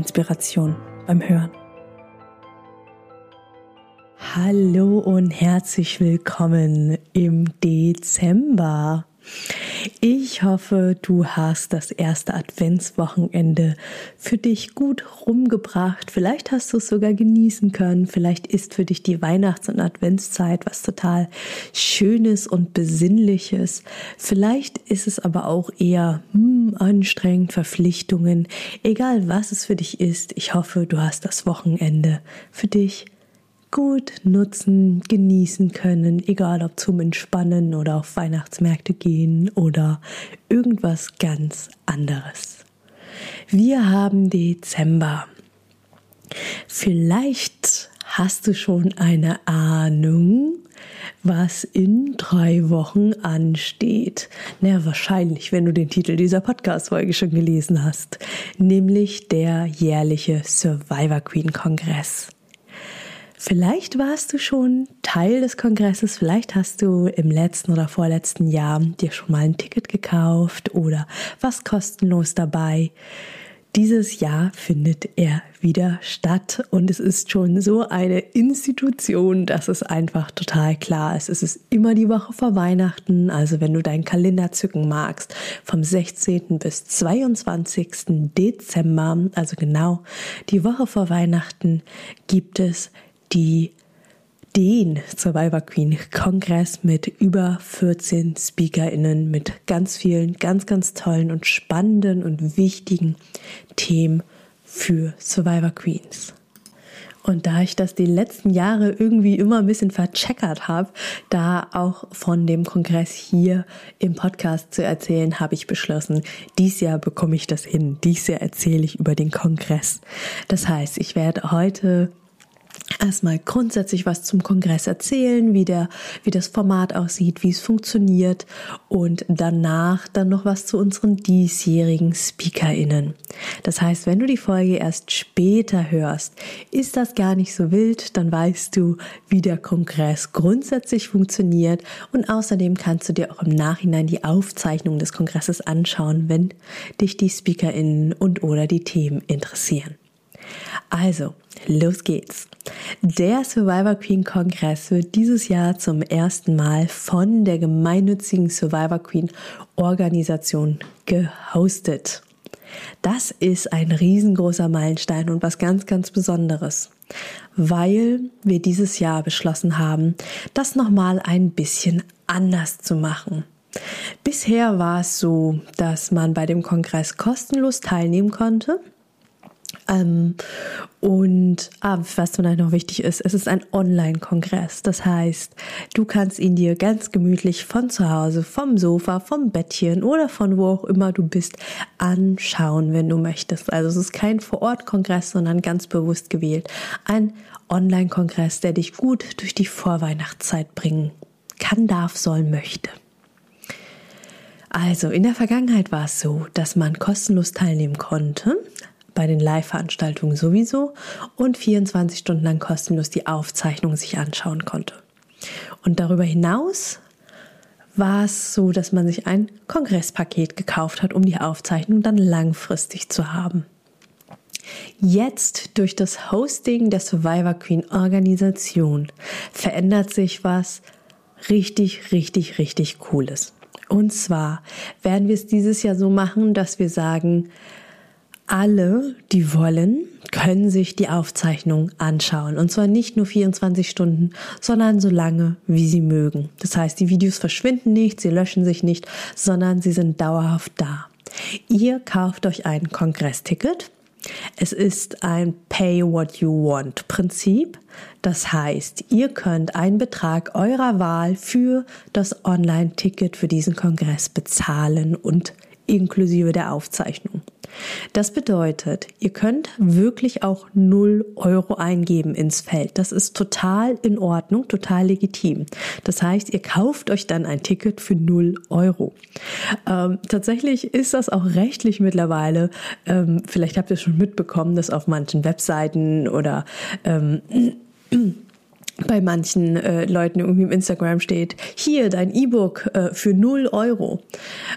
Inspiration beim Hören. Hallo und herzlich willkommen im Dezember. Ich hoffe, du hast das erste Adventswochenende für dich gut rumgebracht. Vielleicht hast du es sogar genießen können. Vielleicht ist für dich die Weihnachts- und Adventszeit was total Schönes und Besinnliches. Vielleicht ist es aber auch eher hm, anstrengend, Verpflichtungen. Egal was es für dich ist, ich hoffe, du hast das Wochenende für dich gut nutzen, genießen können, egal ob zum Entspannen oder auf Weihnachtsmärkte gehen oder irgendwas ganz anderes. Wir haben Dezember. Vielleicht hast du schon eine Ahnung, was in drei Wochen ansteht. Na, wahrscheinlich, wenn du den Titel dieser Podcast-Folge schon gelesen hast, nämlich der jährliche Survivor Queen Kongress. Vielleicht warst du schon Teil des Kongresses, vielleicht hast du im letzten oder vorletzten Jahr dir schon mal ein Ticket gekauft oder was kostenlos dabei. Dieses Jahr findet er wieder statt und es ist schon so eine Institution, dass es einfach total klar ist. Es ist immer die Woche vor Weihnachten, also wenn du deinen Kalender zücken magst, vom 16. bis 22. Dezember, also genau die Woche vor Weihnachten, gibt es die den Survivor Queen Kongress mit über 14 SpeakerInnen mit ganz vielen, ganz, ganz tollen und spannenden und wichtigen Themen für Survivor Queens. Und da ich das die letzten Jahre irgendwie immer ein bisschen vercheckert habe, da auch von dem Kongress hier im Podcast zu erzählen, habe ich beschlossen, dies Jahr bekomme ich das hin. Dies Jahr erzähle ich über den Kongress. Das heißt, ich werde heute erstmal grundsätzlich was zum Kongress erzählen, wie der, wie das Format aussieht, wie es funktioniert und danach dann noch was zu unseren diesjährigen SpeakerInnen. Das heißt, wenn du die Folge erst später hörst, ist das gar nicht so wild, dann weißt du, wie der Kongress grundsätzlich funktioniert und außerdem kannst du dir auch im Nachhinein die Aufzeichnung des Kongresses anschauen, wenn dich die SpeakerInnen und oder die Themen interessieren. Also, los geht's. Der Survivor Queen Kongress wird dieses Jahr zum ersten Mal von der gemeinnützigen Survivor Queen Organisation gehostet. Das ist ein riesengroßer Meilenstein und was ganz, ganz Besonderes, weil wir dieses Jahr beschlossen haben, das nochmal ein bisschen anders zu machen. Bisher war es so, dass man bei dem Kongress kostenlos teilnehmen konnte ähm, und ah, was vielleicht noch wichtig ist, es ist ein Online-Kongress. Das heißt, du kannst ihn dir ganz gemütlich von zu Hause, vom Sofa, vom Bettchen oder von wo auch immer du bist, anschauen, wenn du möchtest. Also es ist kein Vor-Ort-Kongress, sondern ganz bewusst gewählt. Ein Online-Kongress, der dich gut durch die Vorweihnachtszeit bringen kann, darf, soll, möchte. Also in der Vergangenheit war es so, dass man kostenlos teilnehmen konnte bei den Live-Veranstaltungen sowieso und 24 Stunden lang kostenlos die Aufzeichnung sich anschauen konnte. Und darüber hinaus war es so, dass man sich ein Kongresspaket gekauft hat, um die Aufzeichnung dann langfristig zu haben. Jetzt durch das Hosting der Survivor Queen Organisation verändert sich was richtig, richtig, richtig Cooles. Und zwar werden wir es dieses Jahr so machen, dass wir sagen, alle, die wollen, können sich die Aufzeichnung anschauen. Und zwar nicht nur 24 Stunden, sondern so lange, wie sie mögen. Das heißt, die Videos verschwinden nicht, sie löschen sich nicht, sondern sie sind dauerhaft da. Ihr kauft euch ein Kongressticket. Es ist ein Pay What You Want Prinzip. Das heißt, ihr könnt einen Betrag eurer Wahl für das Online-Ticket für diesen Kongress bezahlen und inklusive der Aufzeichnung. Das bedeutet, ihr könnt wirklich auch 0 Euro eingeben ins Feld. Das ist total in Ordnung, total legitim. Das heißt, ihr kauft euch dann ein Ticket für 0 Euro. Ähm, tatsächlich ist das auch rechtlich mittlerweile, ähm, vielleicht habt ihr schon mitbekommen, dass auf manchen Webseiten oder ähm, bei manchen äh, Leuten irgendwie im Instagram steht, hier dein E-Book äh, für 0 Euro.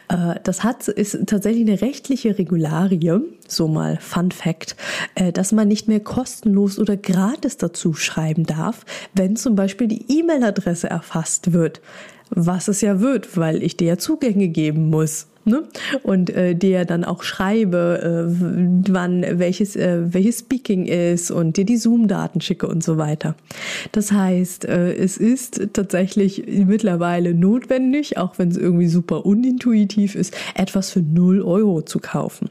Äh, das hat, ist tatsächlich eine rechtliche Regularie, so mal Fun Fact, äh, dass man nicht mehr kostenlos oder gratis dazu schreiben darf, wenn zum Beispiel die E-Mail-Adresse erfasst wird. Was es ja wird, weil ich dir ja Zugänge geben muss ne? und äh, dir dann auch schreibe, äh, wann welches, äh, welches Speaking ist und dir die Zoom-Daten schicke und so weiter. Das heißt, äh, es ist tatsächlich mittlerweile notwendig, auch wenn es irgendwie super unintuitiv ist, etwas für 0 Euro zu kaufen.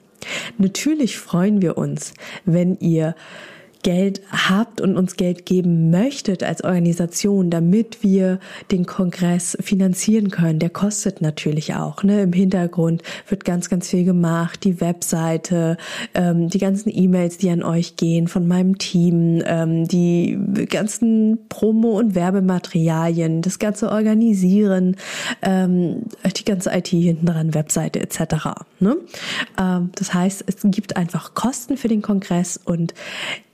Natürlich freuen wir uns, wenn ihr Geld habt und uns Geld geben möchtet als Organisation, damit wir den Kongress finanzieren können. Der kostet natürlich auch. Ne? Im Hintergrund wird ganz, ganz viel gemacht. Die Webseite, ähm, die ganzen E-Mails, die an euch gehen von meinem Team, ähm, die ganzen Promo- und Werbematerialien, das ganze Organisieren, ähm, die ganze IT hinten dran, Webseite etc. Ne? Ähm, das heißt, es gibt einfach Kosten für den Kongress und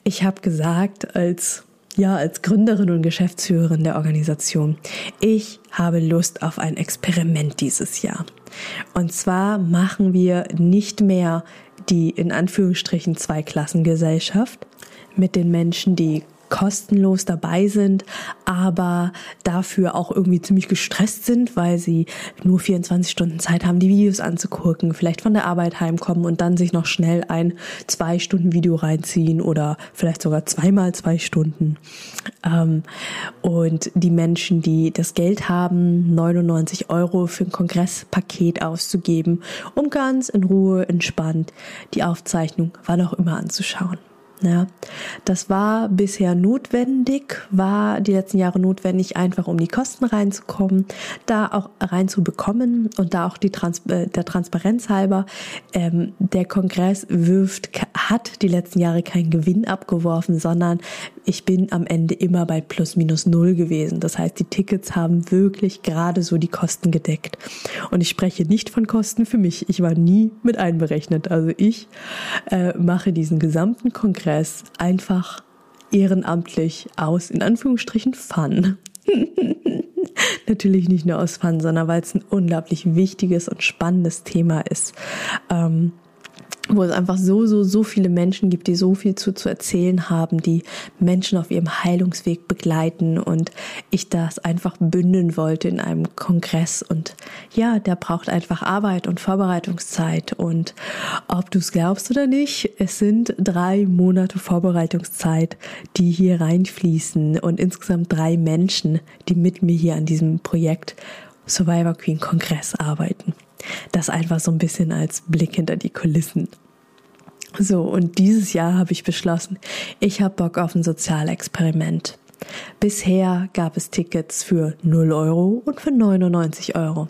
ich habe gesagt, als ja, als Gründerin und Geschäftsführerin der Organisation, ich habe Lust auf ein Experiment dieses Jahr. Und zwar machen wir nicht mehr die in Anführungsstrichen Zweiklassengesellschaft mit den Menschen, die kostenlos dabei sind, aber dafür auch irgendwie ziemlich gestresst sind, weil sie nur 24 Stunden Zeit haben, die Videos anzugucken, vielleicht von der Arbeit heimkommen und dann sich noch schnell ein zwei Stunden Video reinziehen oder vielleicht sogar zweimal zwei Stunden. Ähm, und die Menschen, die das Geld haben, 99 Euro für ein Kongresspaket auszugeben, um ganz in Ruhe, entspannt die Aufzeichnung wann auch immer anzuschauen. Ja, das war bisher notwendig, war die letzten Jahre notwendig, einfach um die Kosten reinzukommen, da auch reinzubekommen und da auch die Trans äh, der Transparenz halber. Ähm, der Kongress wirft, hat die letzten Jahre keinen Gewinn abgeworfen, sondern ich bin am Ende immer bei plus minus null gewesen. Das heißt, die Tickets haben wirklich gerade so die Kosten gedeckt. Und ich spreche nicht von Kosten für mich. Ich war nie mit einberechnet. Also ich äh, mache diesen gesamten Kongress einfach ehrenamtlich aus, in Anführungsstrichen Fun. Natürlich nicht nur aus Fun, sondern weil es ein unglaublich wichtiges und spannendes Thema ist. Ähm, wo es einfach so, so, so viele Menschen gibt, die so viel zu, zu erzählen haben, die Menschen auf ihrem Heilungsweg begleiten und ich das einfach bündeln wollte in einem Kongress. Und ja, der braucht einfach Arbeit und Vorbereitungszeit. Und ob du es glaubst oder nicht, es sind drei Monate Vorbereitungszeit, die hier reinfließen. Und insgesamt drei Menschen, die mit mir hier an diesem Projekt Survivor Queen Kongress arbeiten. Das einfach so ein bisschen als Blick hinter die Kulissen. So, und dieses Jahr habe ich beschlossen, ich habe Bock auf ein Sozialexperiment. Bisher gab es Tickets für 0 Euro und für 99 Euro.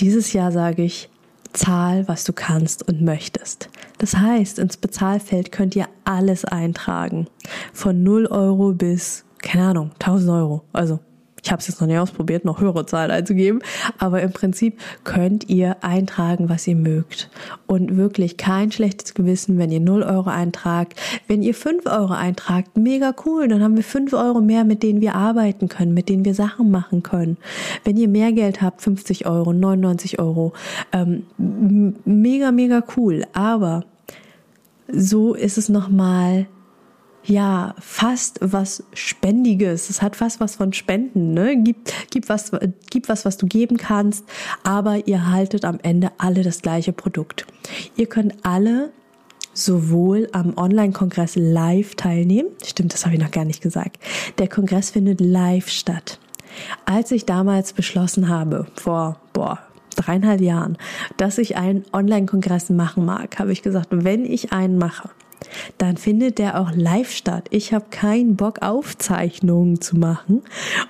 Dieses Jahr sage ich, zahl, was du kannst und möchtest. Das heißt, ins Bezahlfeld könnt ihr alles eintragen. Von 0 Euro bis, keine Ahnung, 1000 Euro. Also ich habe es jetzt noch nicht ausprobiert, noch höhere Zahlen einzugeben, aber im Prinzip könnt ihr eintragen, was ihr mögt. Und wirklich kein schlechtes Gewissen, wenn ihr 0 Euro eintragt. Wenn ihr 5 Euro eintragt, mega cool, dann haben wir 5 Euro mehr, mit denen wir arbeiten können, mit denen wir Sachen machen können. Wenn ihr mehr Geld habt, 50 Euro, 99 Euro, ähm, mega, mega cool. Aber so ist es nochmal ja fast was Spendiges. Es hat fast was von Spenden. Ne? Gib, gib, was, gib was, was du geben kannst, aber ihr haltet am Ende alle das gleiche Produkt. Ihr könnt alle sowohl am Online-Kongress live teilnehmen. Stimmt, das habe ich noch gar nicht gesagt. Der Kongress findet live statt. Als ich damals beschlossen habe, vor, boah, dreieinhalb Jahren, dass ich einen Online-Kongress machen mag, habe ich gesagt, wenn ich einen mache, dann findet der auch live statt. Ich habe keinen Bock, Aufzeichnungen zu machen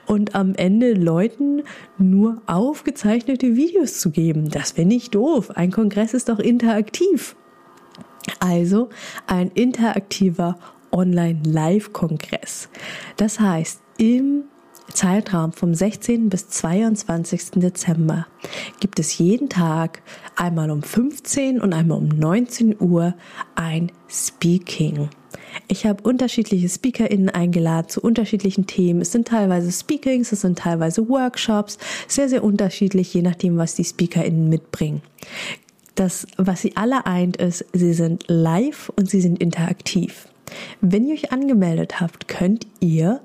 und am Ende Leuten nur aufgezeichnete Videos zu geben. Das finde ich doof. Ein Kongress ist doch interaktiv. Also ein interaktiver Online-Live-Kongress. Das heißt, im Zeitraum vom 16. bis 22. Dezember gibt es jeden Tag einmal um 15 und einmal um 19 Uhr ein Speaking. Ich habe unterschiedliche SpeakerInnen eingeladen zu unterschiedlichen Themen. Es sind teilweise Speakings, es sind teilweise Workshops, sehr, sehr unterschiedlich, je nachdem, was die SpeakerInnen mitbringen. Das, was sie alle eint, ist, sie sind live und sie sind interaktiv. Wenn ihr euch angemeldet habt, könnt ihr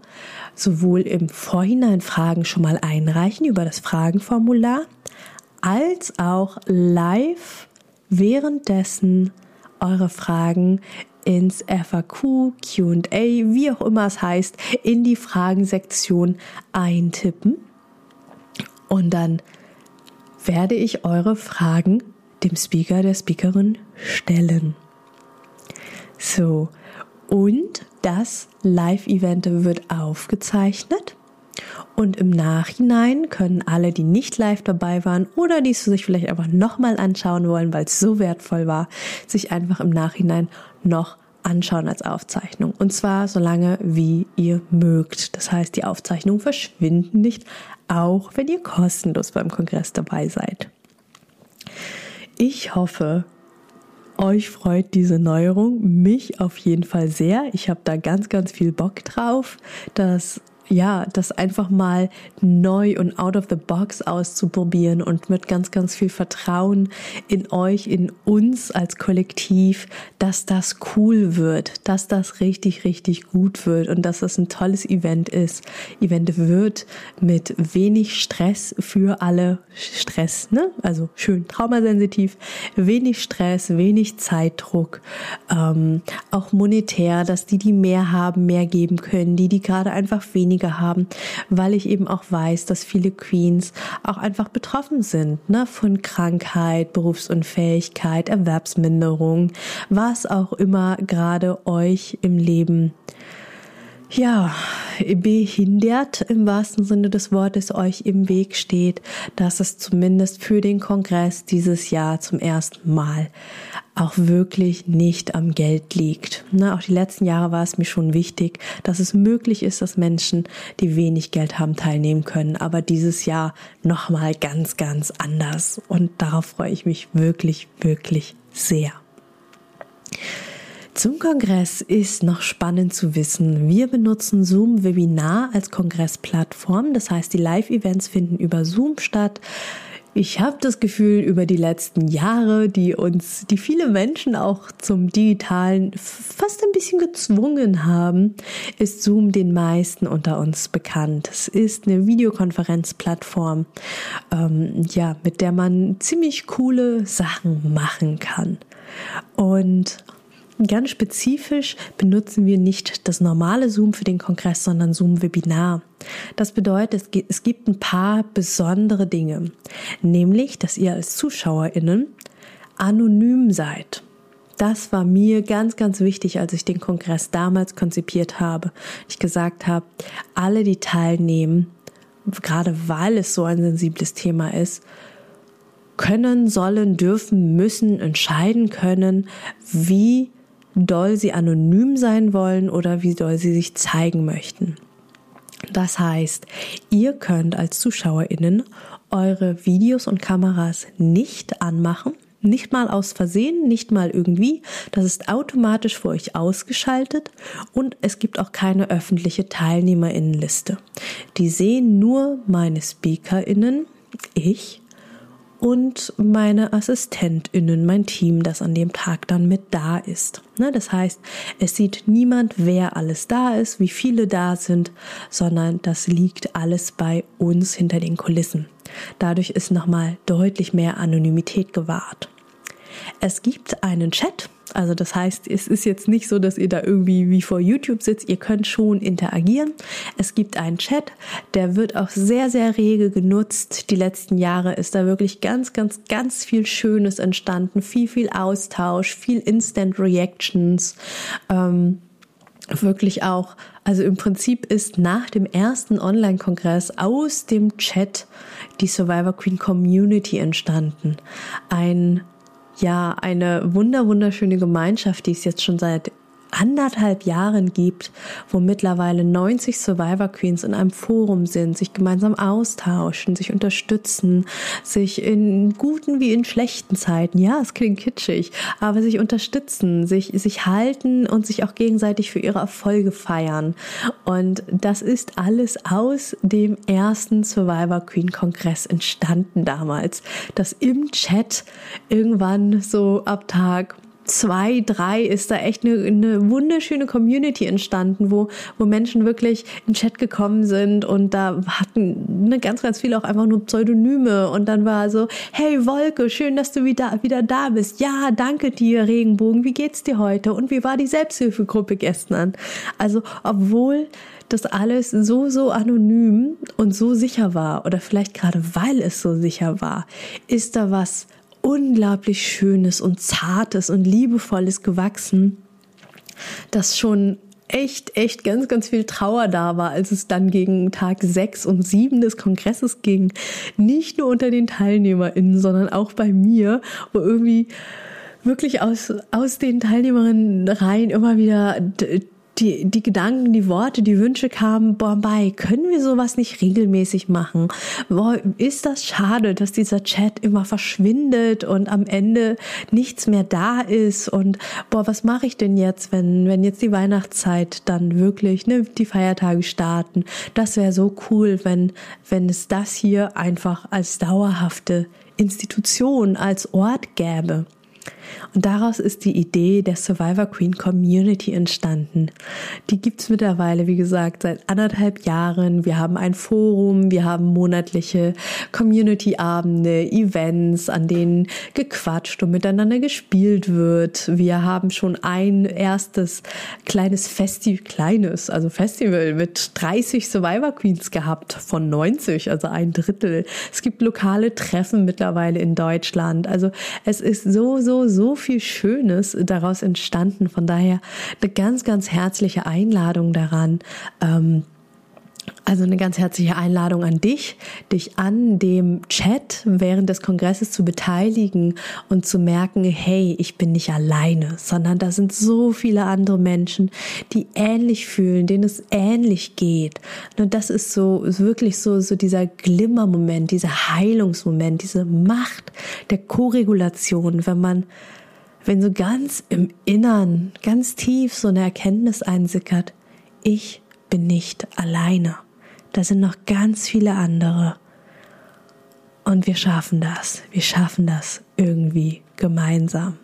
sowohl im Vorhinein Fragen schon mal einreichen über das Fragenformular, als auch live währenddessen eure Fragen ins FAQ, QA, wie auch immer es heißt, in die Fragensektion eintippen. Und dann werde ich eure Fragen dem Speaker, der Speakerin stellen. So, und das Live-Event wird aufgezeichnet. Und im Nachhinein können alle, die nicht live dabei waren oder die es sich vielleicht einfach nochmal anschauen wollen, weil es so wertvoll war, sich einfach im Nachhinein noch anschauen als Aufzeichnung. Und zwar so lange, wie ihr mögt. Das heißt, die Aufzeichnungen verschwinden nicht, auch wenn ihr kostenlos beim Kongress dabei seid. Ich hoffe, euch freut diese Neuerung, mich auf jeden Fall sehr. Ich habe da ganz, ganz viel Bock drauf, dass ja, das einfach mal neu und out of the box auszuprobieren und mit ganz, ganz viel Vertrauen in euch, in uns als Kollektiv, dass das cool wird, dass das richtig, richtig gut wird und dass das ein tolles Event ist. Event wird mit wenig Stress für alle Stress, ne? Also schön traumasensitiv, wenig Stress, wenig Zeitdruck, ähm, auch monetär, dass die, die mehr haben, mehr geben können, die, die gerade einfach weniger weniger haben, weil ich eben auch weiß, dass viele Queens auch einfach betroffen sind ne, von Krankheit, Berufsunfähigkeit, Erwerbsminderung, was auch immer gerade euch im Leben ja, behindert im wahrsten Sinne des Wortes euch im Weg steht, dass es zumindest für den Kongress dieses Jahr zum ersten Mal auch wirklich nicht am Geld liegt. Na, auch die letzten Jahre war es mir schon wichtig, dass es möglich ist, dass Menschen, die wenig Geld haben, teilnehmen können. Aber dieses Jahr nochmal ganz, ganz anders. Und darauf freue ich mich wirklich, wirklich sehr. Zum Kongress ist noch spannend zu wissen. Wir benutzen Zoom Webinar als Kongressplattform. Das heißt, die Live-Events finden über Zoom statt. Ich habe das Gefühl, über die letzten Jahre, die uns, die viele Menschen auch zum Digitalen fast ein bisschen gezwungen haben, ist Zoom den meisten unter uns bekannt. Es ist eine Videokonferenzplattform, ähm, ja, mit der man ziemlich coole Sachen machen kann. Und Ganz spezifisch benutzen wir nicht das normale Zoom für den Kongress, sondern Zoom Webinar. Das bedeutet, es gibt ein paar besondere Dinge, nämlich, dass ihr als Zuschauerinnen anonym seid. Das war mir ganz, ganz wichtig, als ich den Kongress damals konzipiert habe. Ich gesagt habe, alle, die teilnehmen, gerade weil es so ein sensibles Thema ist, können, sollen, dürfen, müssen entscheiden können, wie doll sie anonym sein wollen oder wie doll sie sich zeigen möchten. Das heißt, ihr könnt als Zuschauerinnen eure Videos und Kameras nicht anmachen, nicht mal aus Versehen, nicht mal irgendwie. Das ist automatisch für euch ausgeschaltet und es gibt auch keine öffentliche Teilnehmerinnenliste. Die sehen nur meine Speakerinnen, ich und meine AssistentInnen, mein Team, das an dem Tag dann mit da ist. Ne, das heißt, es sieht niemand, wer alles da ist, wie viele da sind, sondern das liegt alles bei uns hinter den Kulissen. Dadurch ist nochmal deutlich mehr Anonymität gewahrt. Es gibt einen Chat, also das heißt, es ist jetzt nicht so, dass ihr da irgendwie wie vor YouTube sitzt. Ihr könnt schon interagieren. Es gibt einen Chat, der wird auch sehr, sehr rege genutzt. Die letzten Jahre ist da wirklich ganz, ganz, ganz viel Schönes entstanden. Viel, viel Austausch, viel Instant Reactions. Ähm, wirklich auch, also im Prinzip ist nach dem ersten Online-Kongress aus dem Chat die Survivor Queen Community entstanden. Ein ja eine wunder wunderschöne Gemeinschaft, die es jetzt schon seit anderthalb Jahren gibt, wo mittlerweile 90 Survivor Queens in einem Forum sind, sich gemeinsam austauschen, sich unterstützen, sich in guten wie in schlechten Zeiten, ja, es klingt kitschig, aber sich unterstützen, sich, sich halten und sich auch gegenseitig für ihre Erfolge feiern. Und das ist alles aus dem ersten Survivor Queen Kongress entstanden damals, dass im Chat irgendwann so ab Tag zwei, drei ist da echt eine, eine wunderschöne Community entstanden, wo, wo Menschen wirklich in Chat gekommen sind und da hatten ne, ganz, ganz viele auch einfach nur Pseudonyme und dann war so, hey Wolke, schön, dass du wieder, wieder da bist. Ja, danke dir, Regenbogen, wie geht's dir heute? Und wie war die Selbsthilfegruppe gestern? Also, obwohl das alles so, so anonym und so sicher war oder vielleicht gerade weil es so sicher war, ist da was unglaublich Schönes und Zartes und Liebevolles gewachsen, das schon echt, echt ganz, ganz viel Trauer da war, als es dann gegen Tag 6 und 7 des Kongresses ging. Nicht nur unter den TeilnehmerInnen, sondern auch bei mir, wo irgendwie wirklich aus, aus den Teilnehmerinnen rein immer wieder die, die Gedanken, die Worte, die Wünsche kamen, boah, bei, können wir sowas nicht regelmäßig machen? Boah, ist das schade, dass dieser Chat immer verschwindet und am Ende nichts mehr da ist und boah, was mache ich denn jetzt, wenn, wenn jetzt die Weihnachtszeit dann wirklich, ne, die Feiertage starten? Das wäre so cool, wenn, wenn es das hier einfach als dauerhafte Institution, als Ort gäbe. Und daraus ist die Idee der Survivor Queen Community entstanden. Die gibt's mittlerweile, wie gesagt, seit anderthalb Jahren. Wir haben ein Forum, wir haben monatliche Community-Abende, Events, an denen gequatscht und miteinander gespielt wird. Wir haben schon ein erstes kleines Festival, kleines, also Festival mit 30 Survivor Queens gehabt von 90, also ein Drittel. Es gibt lokale Treffen mittlerweile in Deutschland. Also es ist so, so, so so viel Schönes daraus entstanden. Von daher eine ganz, ganz herzliche Einladung daran. Ähm, also eine ganz herzliche Einladung an dich, dich an dem Chat während des Kongresses zu beteiligen und zu merken, hey, ich bin nicht alleine, sondern da sind so viele andere Menschen, die ähnlich fühlen, denen es ähnlich geht. Und das ist so wirklich so so dieser Glimmermoment, dieser Heilungsmoment, diese Macht der Koregulation, wenn man wenn so ganz im Innern, ganz tief so eine Erkenntnis einsickert, ich bin nicht alleine. Da sind noch ganz viele andere. Und wir schaffen das. Wir schaffen das irgendwie gemeinsam.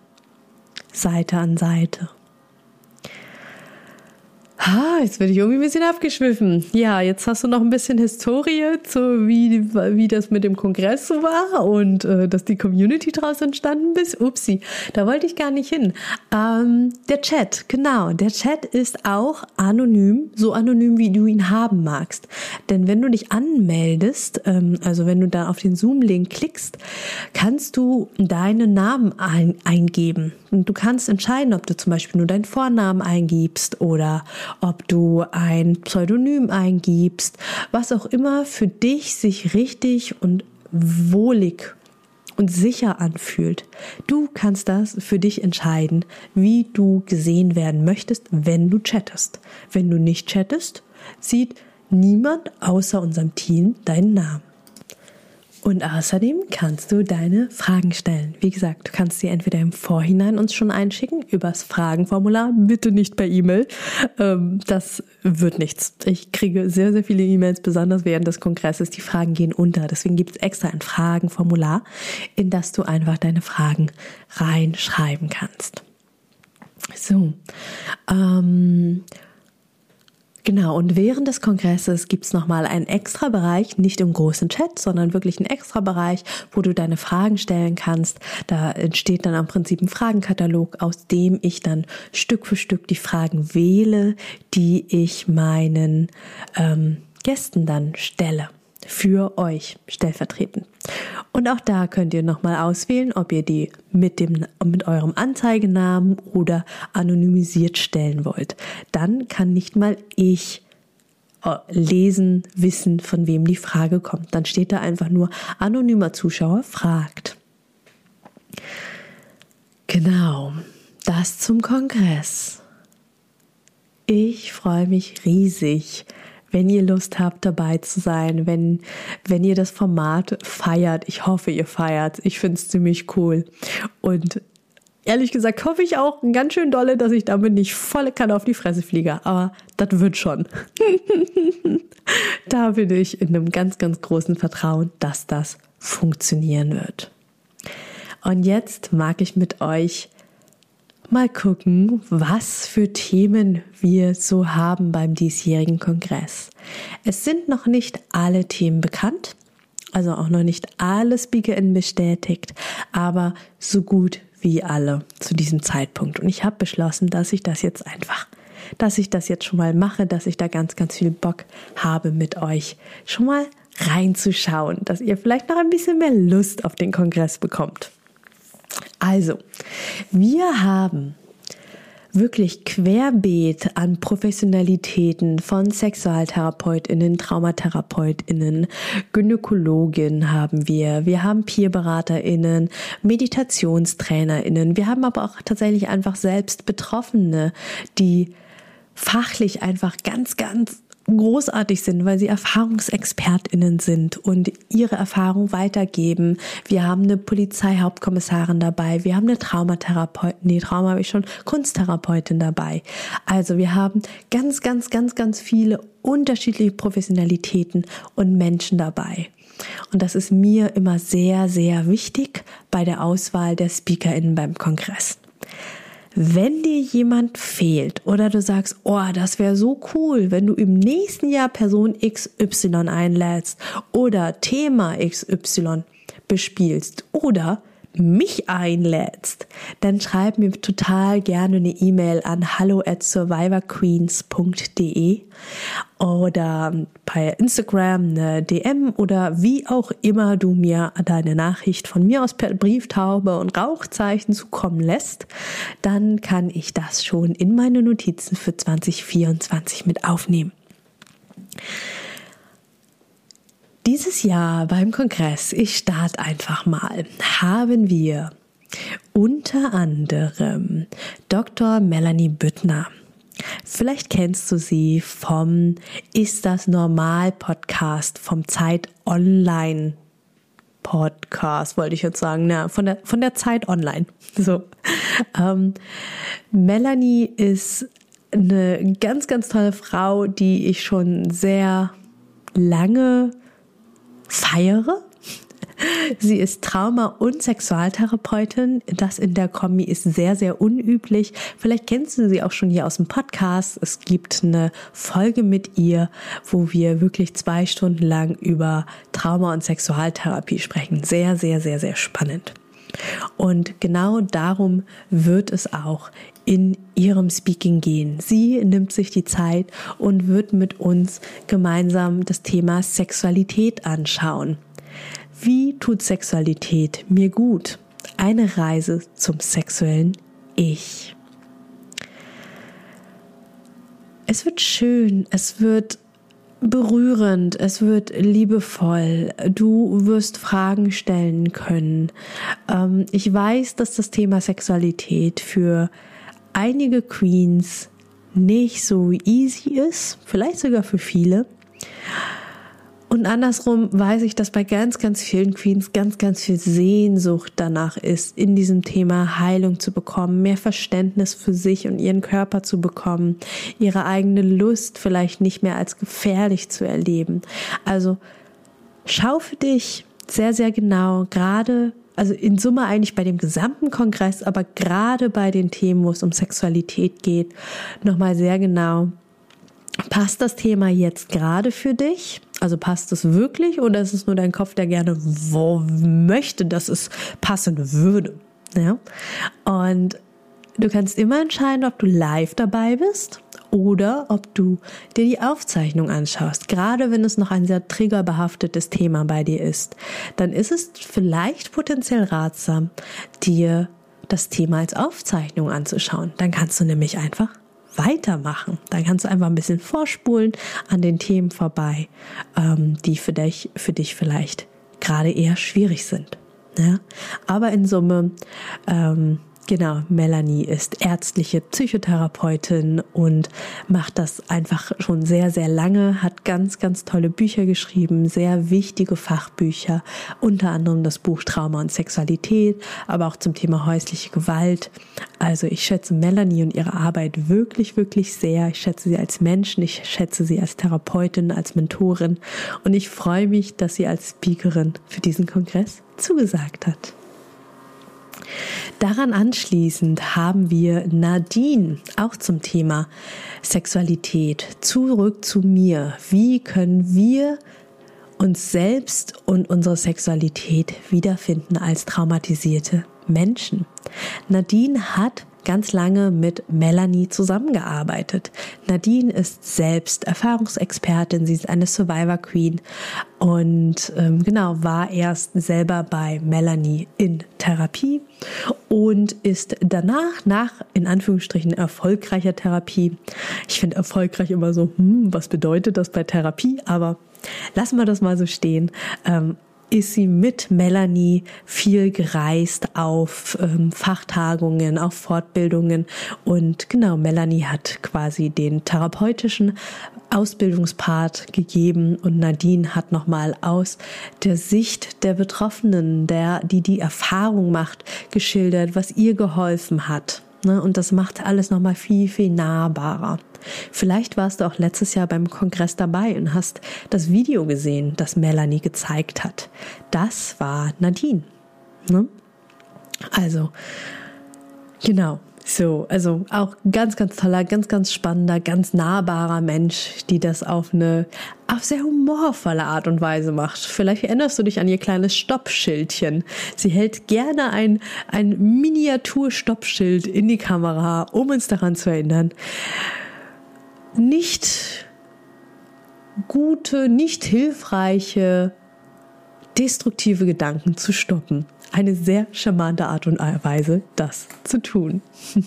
Seite an Seite. Ha, jetzt bin ich irgendwie ein bisschen abgeschwiffen. Ja, jetzt hast du noch ein bisschen Historie zu wie, wie das mit dem Kongress so war und äh, dass die Community daraus entstanden ist. Upsi, da wollte ich gar nicht hin. Ähm, der Chat, genau. Der Chat ist auch anonym, so anonym, wie du ihn haben magst. Denn wenn du dich anmeldest, ähm, also wenn du da auf den Zoom-Link klickst, kannst du deinen Namen ein eingeben. Und du kannst entscheiden, ob du zum Beispiel nur deinen Vornamen eingibst oder ob du ein Pseudonym eingibst, was auch immer für dich sich richtig und wohlig und sicher anfühlt. Du kannst das für dich entscheiden, wie du gesehen werden möchtest, wenn du chattest. Wenn du nicht chattest, sieht niemand außer unserem Team deinen Namen. Und außerdem kannst du deine Fragen stellen. Wie gesagt, du kannst sie entweder im Vorhinein uns schon einschicken, übers Fragenformular, bitte nicht per E-Mail. Ähm, das wird nichts. Ich kriege sehr, sehr viele E-Mails, besonders während des Kongresses. Die Fragen gehen unter. Deswegen gibt es extra ein Fragenformular, in das du einfach deine Fragen reinschreiben kannst. So. Ähm, Genau, und während des Kongresses gibt's nochmal einen extra Bereich, nicht im großen Chat, sondern wirklich einen extra Bereich, wo du deine Fragen stellen kannst. Da entsteht dann am Prinzip ein Fragenkatalog, aus dem ich dann Stück für Stück die Fragen wähle, die ich meinen ähm, Gästen dann stelle für euch stellvertretend. Und auch da könnt ihr nochmal auswählen, ob ihr die mit dem, mit eurem Anzeigenamen oder anonymisiert stellen wollt. Dann kann nicht mal ich äh, lesen, wissen, von wem die Frage kommt. Dann steht da einfach nur anonymer Zuschauer fragt. Genau, das zum Kongress. Ich freue mich riesig, wenn ihr Lust habt, dabei zu sein, wenn, wenn ihr das Format feiert. Ich hoffe, ihr feiert. Ich finde es ziemlich cool. Und ehrlich gesagt hoffe ich auch ganz schön dolle, dass ich damit nicht volle Kanne auf die Fresse fliege. Aber das wird schon. da bin ich in einem ganz, ganz großen Vertrauen, dass das funktionieren wird. Und jetzt mag ich mit euch mal gucken, was für Themen wir so haben beim diesjährigen Kongress. Es sind noch nicht alle Themen bekannt, also auch noch nicht alle SpeakerInnen bestätigt, aber so gut wie alle zu diesem Zeitpunkt. Und ich habe beschlossen, dass ich das jetzt einfach, dass ich das jetzt schon mal mache, dass ich da ganz, ganz viel Bock habe, mit euch schon mal reinzuschauen, dass ihr vielleicht noch ein bisschen mehr Lust auf den Kongress bekommt. Also, wir haben wirklich querbeet an Professionalitäten von Sexualtherapeutinnen, Traumatherapeutinnen, Gynäkologin haben wir, wir haben Peerberaterinnen, Meditationstrainerinnen, wir haben aber auch tatsächlich einfach selbst Betroffene, die fachlich einfach ganz, ganz großartig sind, weil sie Erfahrungsexpertinnen sind und ihre Erfahrung weitergeben. Wir haben eine Polizeihauptkommissarin dabei, wir haben eine Traumatherapeutin, nee, Trauma habe ich schon, Kunsttherapeutin dabei. Also wir haben ganz, ganz, ganz, ganz viele unterschiedliche Professionalitäten und Menschen dabei. Und das ist mir immer sehr, sehr wichtig bei der Auswahl der SpeakerInnen beim Kongress. Wenn dir jemand fehlt oder du sagst, oh, das wäre so cool, wenn du im nächsten Jahr Person XY einlädst oder Thema XY bespielst oder mich einlädst, dann schreib mir total gerne eine E-Mail an hallo at survivorqueens.de oder bei Instagram eine DM oder wie auch immer du mir deine Nachricht von mir aus per Brieftaube und Rauchzeichen zukommen lässt, dann kann ich das schon in meine Notizen für 2024 mit aufnehmen. Dieses Jahr beim Kongress, ich starte einfach mal, haben wir unter anderem Dr. Melanie Büttner. Vielleicht kennst du sie vom Ist das normal Podcast, vom Zeit Online Podcast, wollte ich jetzt sagen, na, von der, von der Zeit Online. So. Ähm, Melanie ist eine ganz, ganz tolle Frau, die ich schon sehr lange feiere. Sie ist Trauma- und Sexualtherapeutin. Das in der Kombi ist sehr, sehr unüblich. Vielleicht kennst du sie auch schon hier aus dem Podcast. Es gibt eine Folge mit ihr, wo wir wirklich zwei Stunden lang über Trauma- und Sexualtherapie sprechen. Sehr, sehr, sehr, sehr spannend. Und genau darum wird es auch in ihrem Speaking gehen. Sie nimmt sich die Zeit und wird mit uns gemeinsam das Thema Sexualität anschauen. Wie tut Sexualität mir gut? Eine Reise zum sexuellen Ich. Es wird schön, es wird berührend, es wird liebevoll, du wirst Fragen stellen können. Ähm, ich weiß, dass das Thema Sexualität für einige Queens nicht so easy ist, vielleicht sogar für viele. Und andersrum weiß ich, dass bei ganz, ganz vielen Queens ganz, ganz viel Sehnsucht danach ist, in diesem Thema Heilung zu bekommen, mehr Verständnis für sich und ihren Körper zu bekommen, ihre eigene Lust vielleicht nicht mehr als gefährlich zu erleben. Also schau für dich sehr, sehr genau, gerade also in Summe eigentlich bei dem gesamten Kongress, aber gerade bei den Themen, wo es um Sexualität geht, nochmal sehr genau. Passt das Thema jetzt gerade für dich? Also passt es wirklich oder ist es nur dein Kopf, der gerne wo möchte, dass es passen würde? Ja. Und du kannst immer entscheiden, ob du live dabei bist oder ob du dir die Aufzeichnung anschaust, gerade wenn es noch ein sehr triggerbehaftetes Thema bei dir ist, dann ist es vielleicht potenziell ratsam, dir das Thema als Aufzeichnung anzuschauen. Dann kannst du nämlich einfach weitermachen. Dann kannst du einfach ein bisschen vorspulen an den Themen vorbei, ähm, die für dich, für dich vielleicht gerade eher schwierig sind. Ja? Aber in Summe ähm, Genau, Melanie ist ärztliche Psychotherapeutin und macht das einfach schon sehr, sehr lange, hat ganz, ganz tolle Bücher geschrieben, sehr wichtige Fachbücher, unter anderem das Buch Trauma und Sexualität, aber auch zum Thema häusliche Gewalt. Also ich schätze Melanie und ihre Arbeit wirklich, wirklich sehr. Ich schätze sie als Menschen, ich schätze sie als Therapeutin, als Mentorin und ich freue mich, dass sie als Speakerin für diesen Kongress zugesagt hat. Daran anschließend haben wir Nadine auch zum Thema Sexualität. Zurück zu mir. Wie können wir uns selbst und unsere Sexualität wiederfinden als traumatisierte Menschen? Nadine hat ganz lange mit Melanie zusammengearbeitet. Nadine ist selbst Erfahrungsexpertin, sie ist eine Survivor Queen und ähm, genau war erst selber bei Melanie in Therapie und ist danach nach in Anführungsstrichen erfolgreicher Therapie. Ich finde erfolgreich immer so, hm, was bedeutet das bei Therapie? Aber lassen wir das mal so stehen. Ähm, ist sie mit Melanie viel gereist auf ähm, Fachtagungen, auf Fortbildungen und genau, Melanie hat quasi den therapeutischen Ausbildungspart gegeben und Nadine hat nochmal aus der Sicht der Betroffenen, der, die die Erfahrung macht, geschildert, was ihr geholfen hat. Ne? Und das macht alles nochmal viel, viel nahbarer. Vielleicht warst du auch letztes Jahr beim Kongress dabei und hast das Video gesehen, das Melanie gezeigt hat. Das war Nadine. Ne? Also, genau. So, also auch ganz, ganz toller, ganz, ganz spannender, ganz nahbarer Mensch, die das auf eine auf sehr humorvolle Art und Weise macht. Vielleicht erinnerst du dich an ihr kleines Stoppschildchen. Sie hält gerne ein, ein Miniatur-Stoppschild in die Kamera, um uns daran zu erinnern, nicht gute, nicht hilfreiche, destruktive Gedanken zu stoppen. Eine sehr charmante Art und Weise, das zu tun.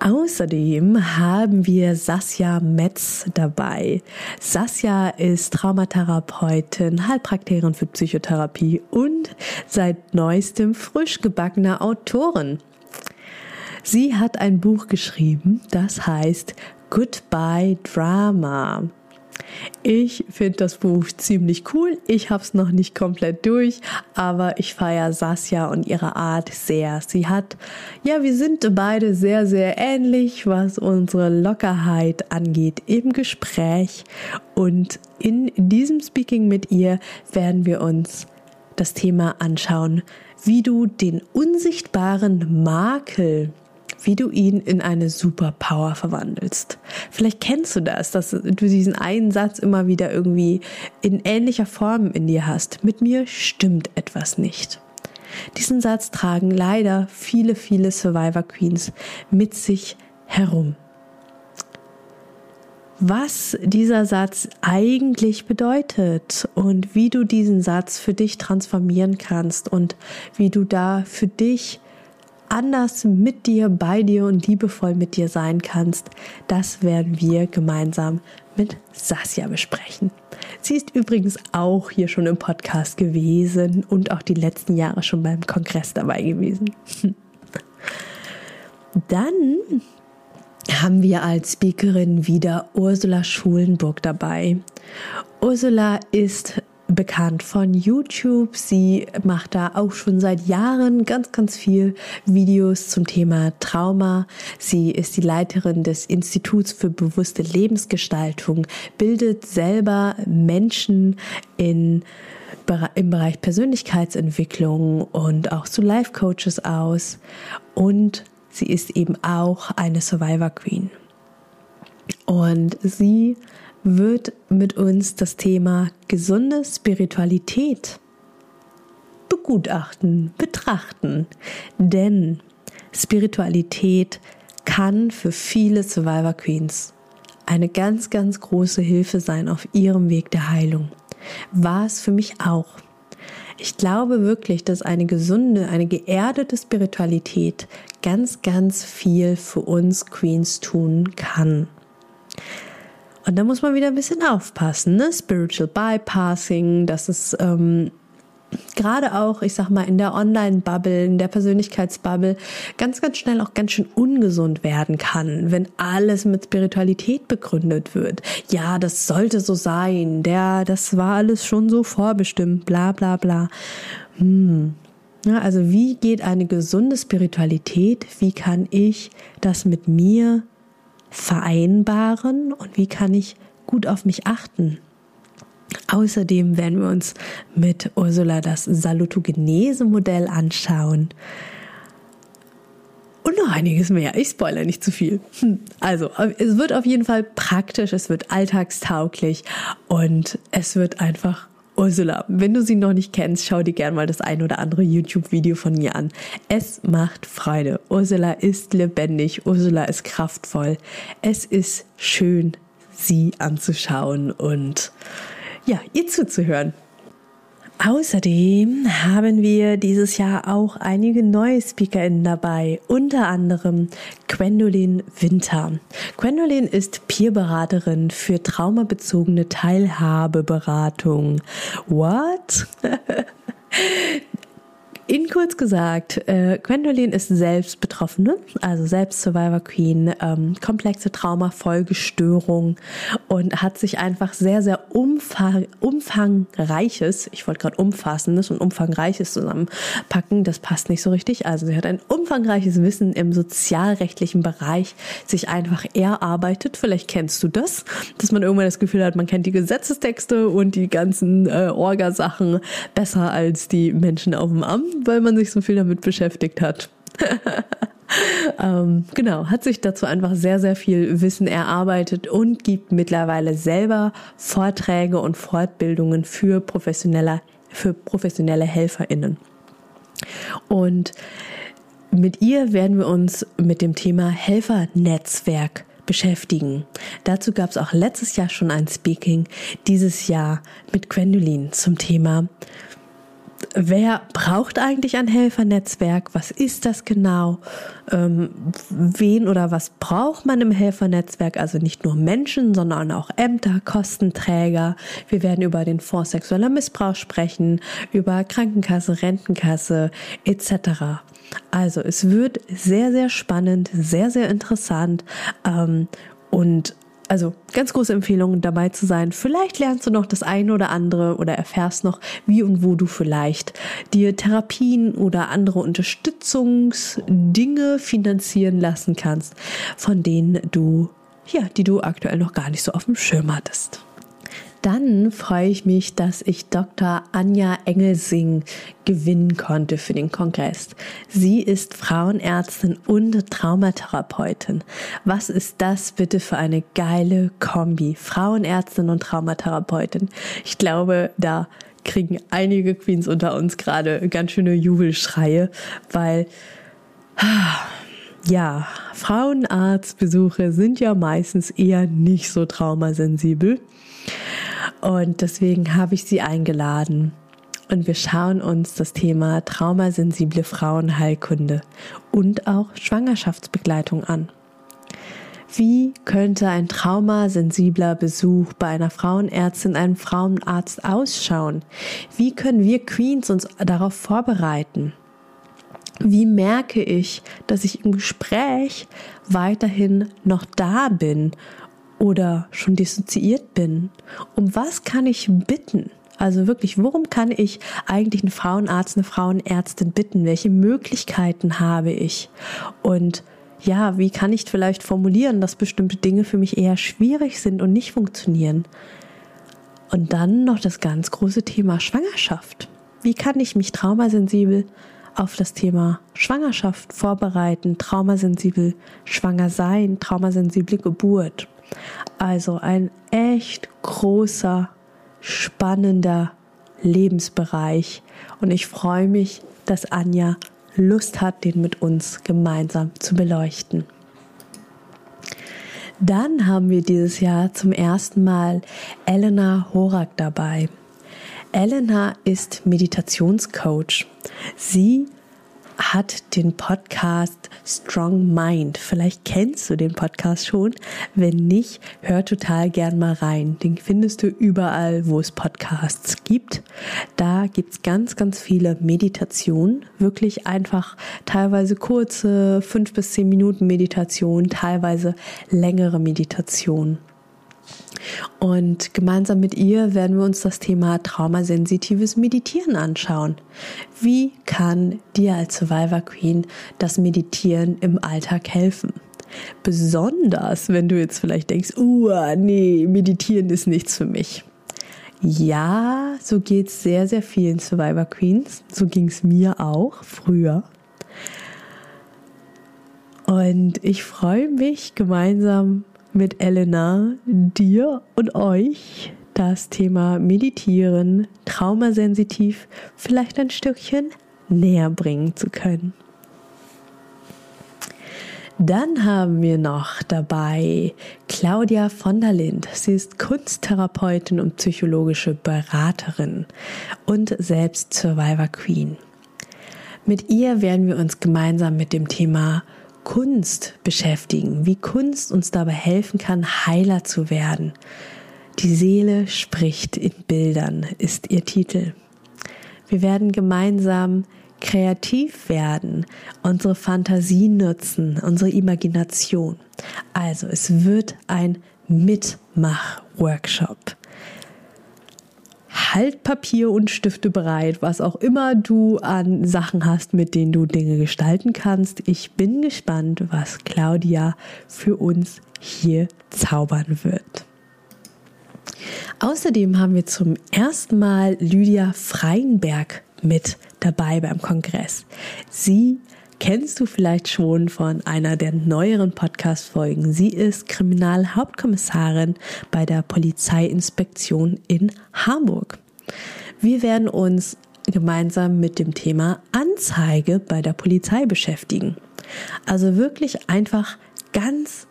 Außerdem haben wir Sasja Metz dabei. Sasja ist Traumatherapeutin, Heilpraktikerin für Psychotherapie und seit neuestem frisch gebackener Autorin. Sie hat ein Buch geschrieben, das heißt Goodbye Drama. Ich finde das Buch ziemlich cool. Ich habe es noch nicht komplett durch, aber ich feiere Sasja und ihre Art sehr. Sie hat, ja, wir sind beide sehr, sehr ähnlich, was unsere Lockerheit angeht im Gespräch. Und in diesem Speaking mit ihr werden wir uns das Thema anschauen, wie du den unsichtbaren Makel wie du ihn in eine Superpower verwandelst. Vielleicht kennst du das, dass du diesen einen Satz immer wieder irgendwie in ähnlicher Form in dir hast. Mit mir stimmt etwas nicht. Diesen Satz tragen leider viele, viele Survivor Queens mit sich herum. Was dieser Satz eigentlich bedeutet und wie du diesen Satz für dich transformieren kannst und wie du da für dich anders mit dir, bei dir und liebevoll mit dir sein kannst, das werden wir gemeinsam mit Sasja besprechen. Sie ist übrigens auch hier schon im Podcast gewesen und auch die letzten Jahre schon beim Kongress dabei gewesen. Dann haben wir als Speakerin wieder Ursula Schulenburg dabei. Ursula ist bekannt von YouTube. Sie macht da auch schon seit Jahren ganz, ganz viel Videos zum Thema Trauma. Sie ist die Leiterin des Instituts für bewusste Lebensgestaltung, bildet selber Menschen in im Bereich Persönlichkeitsentwicklung und auch zu Life Coaches aus. Und sie ist eben auch eine Survivor Queen. Und sie wird mit uns das Thema gesunde Spiritualität begutachten, betrachten. Denn Spiritualität kann für viele Survivor Queens eine ganz, ganz große Hilfe sein auf ihrem Weg der Heilung. War es für mich auch. Ich glaube wirklich, dass eine gesunde, eine geerdete Spiritualität ganz, ganz viel für uns Queens tun kann. Und da muss man wieder ein bisschen aufpassen. Ne? Spiritual Bypassing, das ist ähm, gerade auch, ich sag mal, in der Online-Bubble, in der Persönlichkeitsbubble ganz, ganz schnell auch ganz schön ungesund werden kann, wenn alles mit Spiritualität begründet wird. Ja, das sollte so sein, der, das war alles schon so vorbestimmt, bla bla bla. Hm. Ja, also wie geht eine gesunde Spiritualität? Wie kann ich das mit mir vereinbaren und wie kann ich gut auf mich achten? Außerdem werden wir uns mit Ursula das Salutogenese-Modell anschauen. Und noch einiges mehr. Ich spoilere nicht zu viel. Hm. Also, es wird auf jeden Fall praktisch, es wird alltagstauglich und es wird einfach Ursula. Wenn du sie noch nicht kennst, schau dir gerne mal das ein oder andere YouTube-Video von mir an. Es macht Freude. Ursula ist lebendig. Ursula ist kraftvoll. Es ist schön, sie anzuschauen und ja, ihr zuzuhören. Außerdem haben wir dieses Jahr auch einige neue SpeakerInnen dabei, unter anderem Gwendolyn Winter. Gwendolyn ist Peerberaterin für traumabezogene Teilhabeberatung. What? In kurz gesagt, äh, Gwendolyn ist selbst Betroffene, also selbst Survivor Queen, ähm, komplexe Traumafolgestörung und hat sich einfach sehr, sehr umfang, umfangreiches, ich wollte gerade umfassendes und umfangreiches zusammenpacken, das passt nicht so richtig. Also sie hat ein umfangreiches Wissen im sozialrechtlichen Bereich sich einfach erarbeitet. Vielleicht kennst du das, dass man irgendwann das Gefühl hat, man kennt die Gesetzestexte und die ganzen äh, Orgasachen besser als die Menschen auf dem Amt weil man sich so viel damit beschäftigt hat. ähm, genau, hat sich dazu einfach sehr, sehr viel Wissen erarbeitet und gibt mittlerweile selber Vorträge und Fortbildungen für professionelle, für professionelle HelferInnen. Und mit ihr werden wir uns mit dem Thema Helfernetzwerk beschäftigen. Dazu gab es auch letztes Jahr schon ein Speaking, dieses Jahr mit Gwendolyn zum Thema wer braucht eigentlich ein Helfernetzwerk? Was ist das genau? Ähm, wen oder was braucht man im Helfernetzwerk? Also nicht nur Menschen, sondern auch Ämter, Kostenträger. Wir werden über den Fonds sexueller Missbrauch sprechen, über Krankenkasse, Rentenkasse etc. Also es wird sehr, sehr spannend, sehr, sehr interessant ähm, und also ganz große Empfehlung, dabei zu sein. Vielleicht lernst du noch das eine oder andere oder erfährst noch, wie und wo du vielleicht dir Therapien oder andere Unterstützungsdinge finanzieren lassen kannst, von denen du, ja, die du aktuell noch gar nicht so auf dem Schirm hattest. Dann freue ich mich, dass ich Dr. Anja Engelsing gewinnen konnte für den Kongress. Sie ist Frauenärztin und Traumatherapeutin. Was ist das bitte für eine geile Kombi? Frauenärztin und Traumatherapeutin. Ich glaube, da kriegen einige Queens unter uns gerade ganz schöne Jubelschreie, weil ja, Frauenarztbesuche sind ja meistens eher nicht so traumasensibel. Und deswegen habe ich sie eingeladen. Und wir schauen uns das Thema traumasensible Frauenheilkunde und auch Schwangerschaftsbegleitung an. Wie könnte ein traumasensibler Besuch bei einer Frauenärztin, einem Frauenarzt ausschauen? Wie können wir Queens uns darauf vorbereiten? Wie merke ich, dass ich im Gespräch weiterhin noch da bin oder schon dissoziiert bin? Um was kann ich bitten? Also wirklich, worum kann ich eigentlich einen Frauenarzt, eine Frauenärztin bitten? Welche Möglichkeiten habe ich? Und ja, wie kann ich vielleicht formulieren, dass bestimmte Dinge für mich eher schwierig sind und nicht funktionieren? Und dann noch das ganz große Thema Schwangerschaft. Wie kann ich mich traumasensibel auf das Thema Schwangerschaft vorbereiten, traumasensibel schwanger sein, traumasensible Geburt? Also ein echt großer, spannender Lebensbereich. Und ich freue mich, dass Anja Lust hat, den mit uns gemeinsam zu beleuchten. Dann haben wir dieses Jahr zum ersten Mal Elena Horak dabei. Elena ist Meditationscoach. Sie hat den Podcast Strong Mind. Vielleicht kennst du den Podcast schon. Wenn nicht, hör total gern mal rein. Den findest du überall, wo es Podcasts gibt. Da gibt's ganz, ganz viele Meditationen. Wirklich einfach teilweise kurze, fünf bis zehn Minuten Meditation, teilweise längere Meditationen. Und gemeinsam mit ihr werden wir uns das Thema traumasensitives Meditieren anschauen. Wie kann dir als Survivor Queen das Meditieren im Alltag helfen? Besonders, wenn du jetzt vielleicht denkst, uh, nee, meditieren ist nichts für mich. Ja, so geht es sehr, sehr vielen Survivor Queens. So ging es mir auch früher. Und ich freue mich gemeinsam mit Elena, dir und euch das Thema Meditieren traumasensitiv vielleicht ein Stückchen näher bringen zu können. Dann haben wir noch dabei Claudia von der Lind. Sie ist Kunsttherapeutin und psychologische Beraterin und selbst Survivor Queen. Mit ihr werden wir uns gemeinsam mit dem Thema Kunst beschäftigen, wie Kunst uns dabei helfen kann, heiler zu werden. Die Seele spricht in Bildern ist ihr Titel. Wir werden gemeinsam kreativ werden, unsere Fantasie nutzen, unsere Imagination. Also es wird ein Mitmach-Workshop halt Papier und Stifte bereit, was auch immer du an Sachen hast, mit denen du Dinge gestalten kannst. Ich bin gespannt, was Claudia für uns hier zaubern wird. Außerdem haben wir zum ersten Mal Lydia Freienberg mit dabei beim Kongress. Sie kennst du vielleicht schon von einer der neueren Podcast-Folgen. Sie ist Kriminalhauptkommissarin bei der Polizeiinspektion in Hamburg. Wir werden uns gemeinsam mit dem Thema Anzeige bei der Polizei beschäftigen. Also wirklich einfach ganz,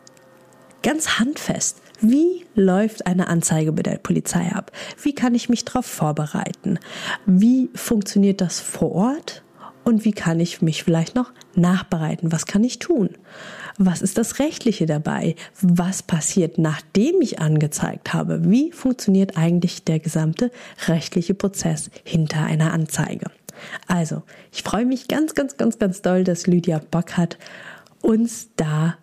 ganz handfest. Wie läuft eine Anzeige bei der Polizei ab? Wie kann ich mich darauf vorbereiten? Wie funktioniert das vor Ort? Und wie kann ich mich vielleicht noch nachbereiten? Was kann ich tun? Was ist das Rechtliche dabei? Was passiert, nachdem ich angezeigt habe? Wie funktioniert eigentlich der gesamte rechtliche Prozess hinter einer Anzeige? Also, ich freue mich ganz, ganz, ganz, ganz doll, dass Lydia Bock hat, uns da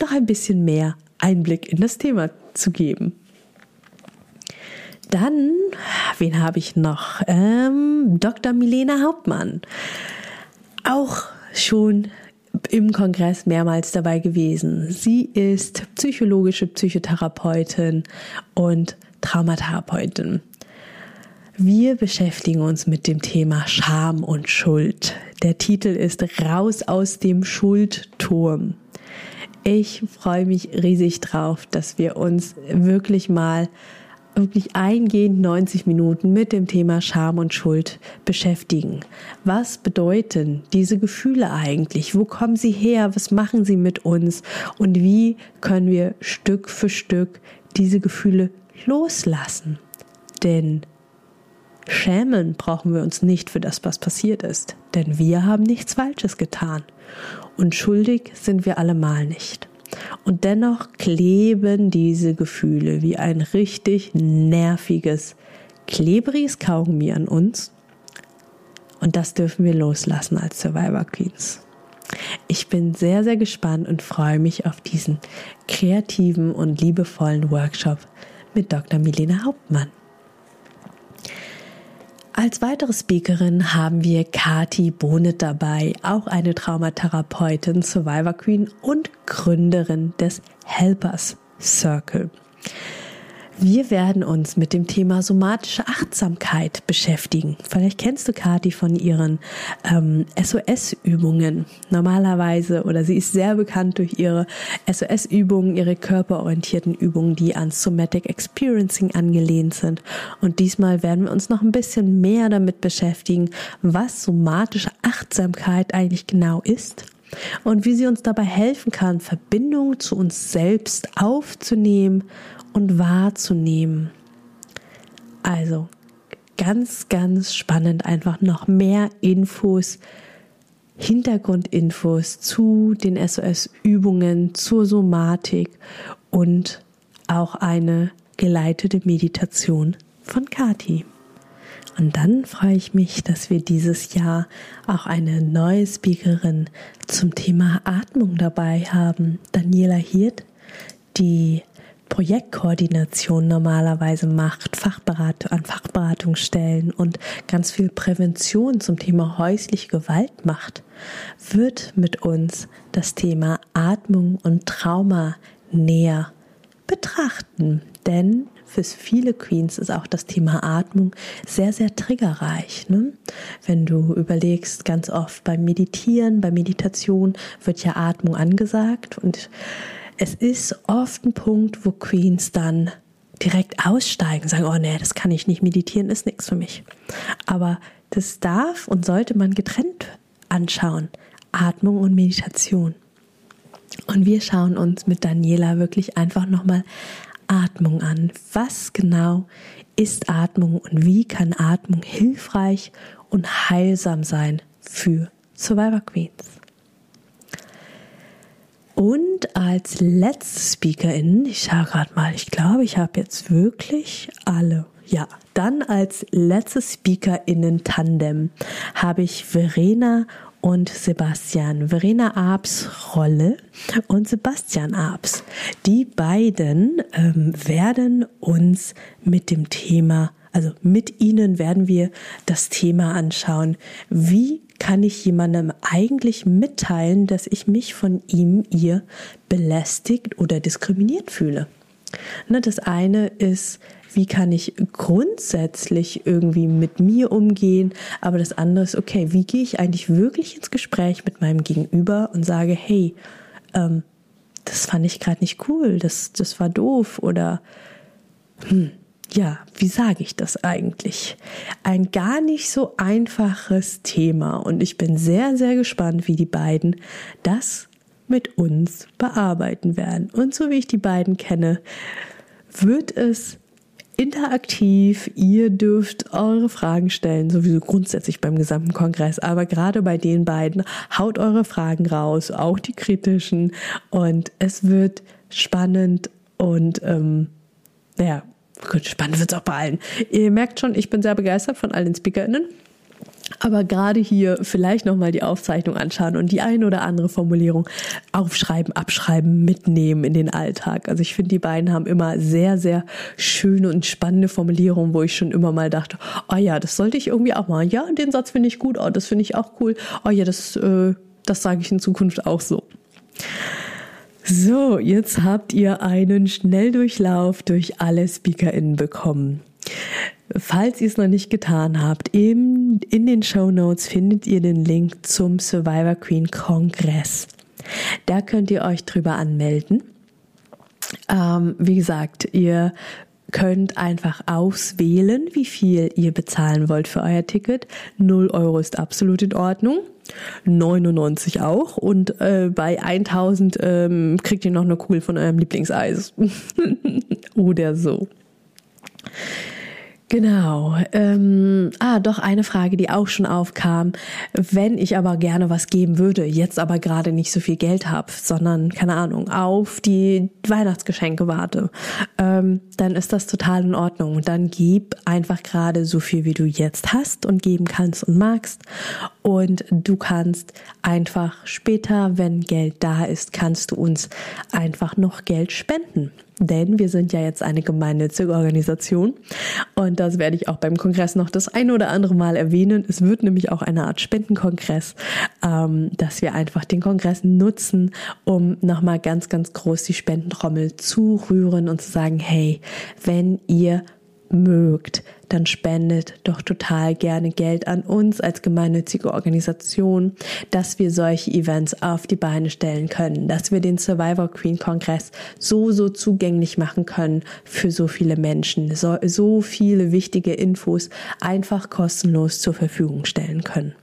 noch ein bisschen mehr Einblick in das Thema zu geben. Dann, wen habe ich noch? Ähm, Dr. Milena Hauptmann. Auch schon im Kongress mehrmals dabei gewesen. Sie ist psychologische Psychotherapeutin und Traumatherapeutin. Wir beschäftigen uns mit dem Thema Scham und Schuld. Der Titel ist Raus aus dem Schuldturm. Ich freue mich riesig drauf, dass wir uns wirklich mal wirklich eingehend 90 Minuten mit dem Thema Scham und Schuld beschäftigen. Was bedeuten diese Gefühle eigentlich? Wo kommen sie her? Was machen sie mit uns? Und wie können wir Stück für Stück diese Gefühle loslassen? Denn schämen brauchen wir uns nicht für das, was passiert ist. Denn wir haben nichts Falsches getan. Und schuldig sind wir allemal nicht. Und dennoch kleben diese Gefühle wie ein richtig nerviges, klebriges Kaugummi an uns. Und das dürfen wir loslassen als Survivor Queens. Ich bin sehr, sehr gespannt und freue mich auf diesen kreativen und liebevollen Workshop mit Dr. Milena Hauptmann. Als weitere Speakerin haben wir Kati Bonet dabei, auch eine Traumatherapeutin, Survivor Queen und Gründerin des Helpers Circle. Wir werden uns mit dem Thema somatische Achtsamkeit beschäftigen. Vielleicht kennst du Kati von ihren ähm, SOS-Übungen. Normalerweise, oder sie ist sehr bekannt durch ihre SOS-Übungen, ihre körperorientierten Übungen, die an Somatic Experiencing angelehnt sind. Und diesmal werden wir uns noch ein bisschen mehr damit beschäftigen, was somatische Achtsamkeit eigentlich genau ist und wie sie uns dabei helfen kann, Verbindungen zu uns selbst aufzunehmen und wahrzunehmen. Also ganz, ganz spannend, einfach noch mehr Infos Hintergrundinfos zu den SOS-Übungen, zur Somatik und auch eine geleitete Meditation von Kati. Und dann freue ich mich, dass wir dieses Jahr auch eine neue Speakerin zum Thema Atmung dabei haben. Daniela Hirt, die Projektkoordination normalerweise macht, Fachberatung an Fachberatungsstellen und ganz viel Prävention zum Thema häusliche Gewalt macht, wird mit uns das Thema Atmung und Trauma näher betrachten. Denn für viele Queens ist auch das Thema Atmung sehr, sehr triggerreich. Ne? Wenn du überlegst, ganz oft beim Meditieren, bei Meditation wird ja Atmung angesagt und es ist oft ein Punkt, wo Queens dann direkt aussteigen, sagen, oh nee, das kann ich nicht, meditieren ist nichts für mich. Aber das darf und sollte man getrennt anschauen. Atmung und Meditation. Und wir schauen uns mit Daniela wirklich einfach nochmal Atmung an. Was genau ist Atmung und wie kann Atmung hilfreich und heilsam sein für Survivor Queens? Und als letzte Speakerin, ich schaue gerade mal, ich glaube, ich habe jetzt wirklich alle. Ja, dann als letzte Speakerinnen-Tandem habe ich Verena und Sebastian, Verena Abs Rolle und Sebastian Abs. Die beiden ähm, werden uns mit dem Thema, also mit ihnen werden wir das Thema anschauen, wie kann ich jemandem eigentlich mitteilen, dass ich mich von ihm, ihr belästigt oder diskriminiert fühle. Ne, das eine ist wie kann ich grundsätzlich irgendwie mit mir umgehen, aber das andere ist, okay, wie gehe ich eigentlich wirklich ins Gespräch mit meinem Gegenüber und sage, hey, ähm, das fand ich gerade nicht cool, das, das war doof oder hm, ja, wie sage ich das eigentlich? Ein gar nicht so einfaches Thema und ich bin sehr, sehr gespannt, wie die beiden das mit uns bearbeiten werden. Und so wie ich die beiden kenne, wird es interaktiv. Ihr dürft eure Fragen stellen, sowieso grundsätzlich beim gesamten Kongress, aber gerade bei den beiden haut eure Fragen raus, auch die kritischen. Und es wird spannend und ähm, spannend wird es auch bei allen. Ihr merkt schon, ich bin sehr begeistert von allen SpeakerInnen. Aber gerade hier vielleicht nochmal die Aufzeichnung anschauen und die eine oder andere Formulierung aufschreiben, abschreiben, mitnehmen in den Alltag. Also ich finde, die beiden haben immer sehr, sehr schöne und spannende Formulierungen, wo ich schon immer mal dachte, oh ja, das sollte ich irgendwie auch mal. Ja, den Satz finde ich gut, oh, das finde ich auch cool. Oh ja, das, äh, das sage ich in Zukunft auch so. So, jetzt habt ihr einen Schnelldurchlauf durch alle SpeakerInnen bekommen. Falls ihr es noch nicht getan habt, in, in den Show Notes findet ihr den Link zum Survivor Queen Kongress. Da könnt ihr euch drüber anmelden. Ähm, wie gesagt, ihr könnt einfach auswählen, wie viel ihr bezahlen wollt für euer Ticket. 0 Euro ist absolut in Ordnung. 99 auch und äh, bei 1000 ähm, kriegt ihr noch eine Kugel von eurem Lieblingseis oder so. Genau. Ähm, ah, doch eine Frage, die auch schon aufkam. Wenn ich aber gerne was geben würde, jetzt aber gerade nicht so viel Geld habe, sondern keine Ahnung, auf die Weihnachtsgeschenke warte, ähm, dann ist das total in Ordnung. Dann gib einfach gerade so viel, wie du jetzt hast und geben kannst und magst. Und du kannst einfach später, wenn Geld da ist, kannst du uns einfach noch Geld spenden. Denn wir sind ja jetzt eine gemeinnützige Organisation und das werde ich auch beim Kongress noch das eine oder andere Mal erwähnen. Es wird nämlich auch eine Art Spendenkongress, ähm, dass wir einfach den Kongress nutzen, um nochmal ganz, ganz groß die Spendentrommel zu rühren und zu sagen, hey, wenn ihr mögt, dann spendet doch total gerne Geld an uns als gemeinnützige Organisation, dass wir solche Events auf die Beine stellen können, dass wir den Survivor Queen Kongress so, so zugänglich machen können für so viele Menschen, so, so viele wichtige Infos einfach kostenlos zur Verfügung stellen können.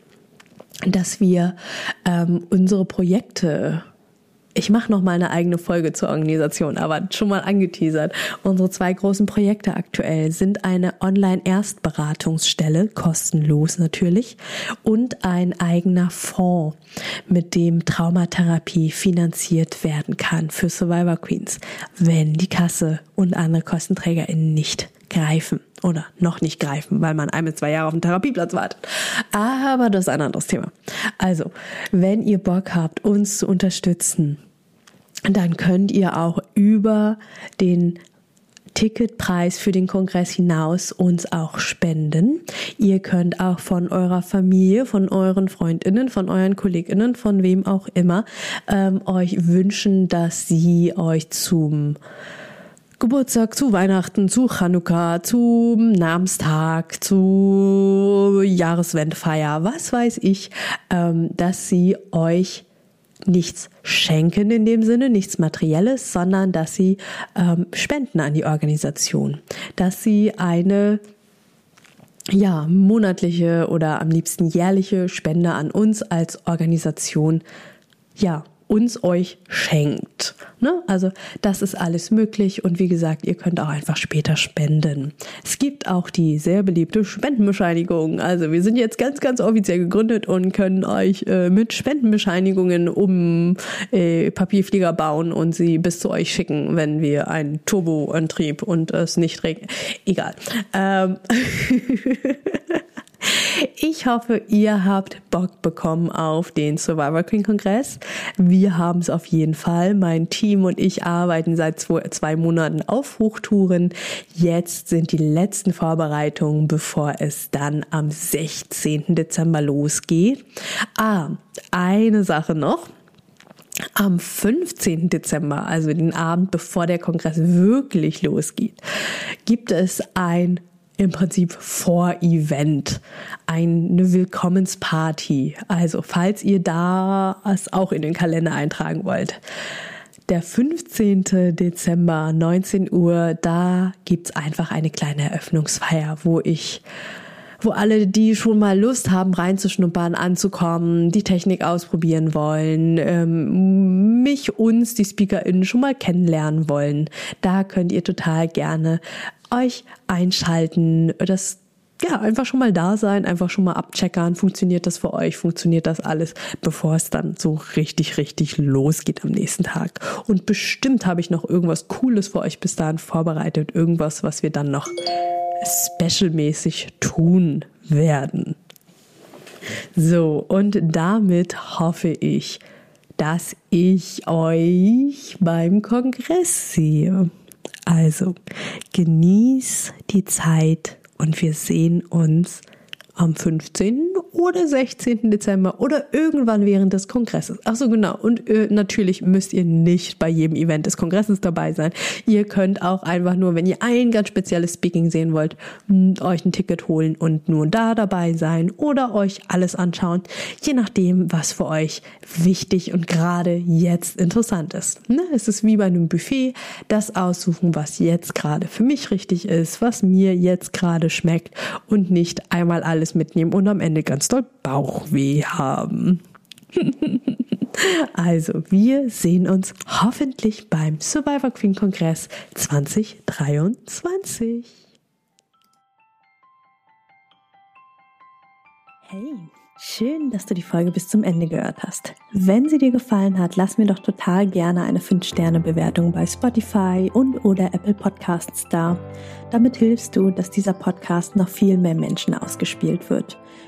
Dass wir ähm, unsere Projekte ich mache noch mal eine eigene Folge zur Organisation, aber schon mal angeteasert. Unsere zwei großen Projekte aktuell sind eine Online-Erstberatungsstelle, kostenlos natürlich, und ein eigener Fonds, mit dem Traumatherapie finanziert werden kann für Survivor Queens, wenn die Kasse und andere KostenträgerInnen nicht greifen oder noch nicht greifen, weil man ein bis zwei Jahre auf den Therapieplatz wartet. Aber das ist ein anderes Thema. Also, wenn ihr Bock habt, uns zu unterstützen, dann könnt ihr auch über den Ticketpreis für den Kongress hinaus uns auch spenden. Ihr könnt auch von eurer Familie, von euren Freundinnen, von euren Kolleginnen, von wem auch immer, ähm, euch wünschen, dass sie euch zum Geburtstag, zu Weihnachten, zu Chanukka, zum Namenstag, zu Jahreswendfeier, was weiß ich, ähm, dass sie euch nichts schenken in dem Sinne, nichts Materielles, sondern dass sie ähm, spenden an die Organisation, dass sie eine ja, monatliche oder am liebsten jährliche Spende an uns als Organisation ja, uns euch schenkt. Ne? Also das ist alles möglich und wie gesagt, ihr könnt auch einfach später spenden. Es gibt auch die sehr beliebte Spendenbescheinigung. Also wir sind jetzt ganz, ganz offiziell gegründet und können euch äh, mit Spendenbescheinigungen um äh, Papierflieger bauen und sie bis zu euch schicken, wenn wir einen Turboantrieb und es nicht regnet. Egal. Ähm Ich hoffe, ihr habt Bock bekommen auf den Survivor Queen Kongress. Wir haben es auf jeden Fall. Mein Team und ich arbeiten seit zwei, zwei Monaten auf Hochtouren. Jetzt sind die letzten Vorbereitungen, bevor es dann am 16. Dezember losgeht. Ah, eine Sache noch. Am 15. Dezember, also den Abend bevor der Kongress wirklich losgeht, gibt es ein im Prinzip Vor-Event, eine Willkommensparty. Also falls ihr da es auch in den Kalender eintragen wollt. Der 15. Dezember, 19 Uhr, da gibt's einfach eine kleine Eröffnungsfeier, wo ich wo alle, die schon mal Lust haben, reinzuschnuppern, anzukommen, die Technik ausprobieren wollen, ähm, mich, uns, die SpeakerInnen schon mal kennenlernen wollen, da könnt ihr total gerne euch einschalten, das ja, einfach schon mal da sein, einfach schon mal abcheckern, funktioniert das für euch, funktioniert das alles, bevor es dann so richtig, richtig losgeht am nächsten Tag. Und bestimmt habe ich noch irgendwas Cooles für euch bis dahin vorbereitet, irgendwas, was wir dann noch specialmäßig tun werden. So, und damit hoffe ich, dass ich euch beim Kongress sehe. Also genieß die Zeit und wir sehen uns am 15. oder 16. Dezember oder irgendwann während des Kongresses. Ach so, genau. Und äh, natürlich müsst ihr nicht bei jedem Event des Kongresses dabei sein. Ihr könnt auch einfach nur, wenn ihr ein ganz spezielles Speaking sehen wollt, euch ein Ticket holen und nur da dabei sein oder euch alles anschauen, je nachdem, was für euch wichtig und gerade jetzt interessant ist. Ne? Es ist wie bei einem Buffet, das aussuchen, was jetzt gerade für mich richtig ist, was mir jetzt gerade schmeckt und nicht einmal alles mitnehmen und am Ende ganz doll Bauchweh haben. also, wir sehen uns hoffentlich beim Survivor Queen Kongress 2023. Hey, schön, dass du die Folge bis zum Ende gehört hast. Wenn sie dir gefallen hat, lass mir doch total gerne eine 5-Sterne-Bewertung bei Spotify und oder Apple Podcasts da. Damit hilfst du, dass dieser Podcast noch viel mehr Menschen ausgespielt wird.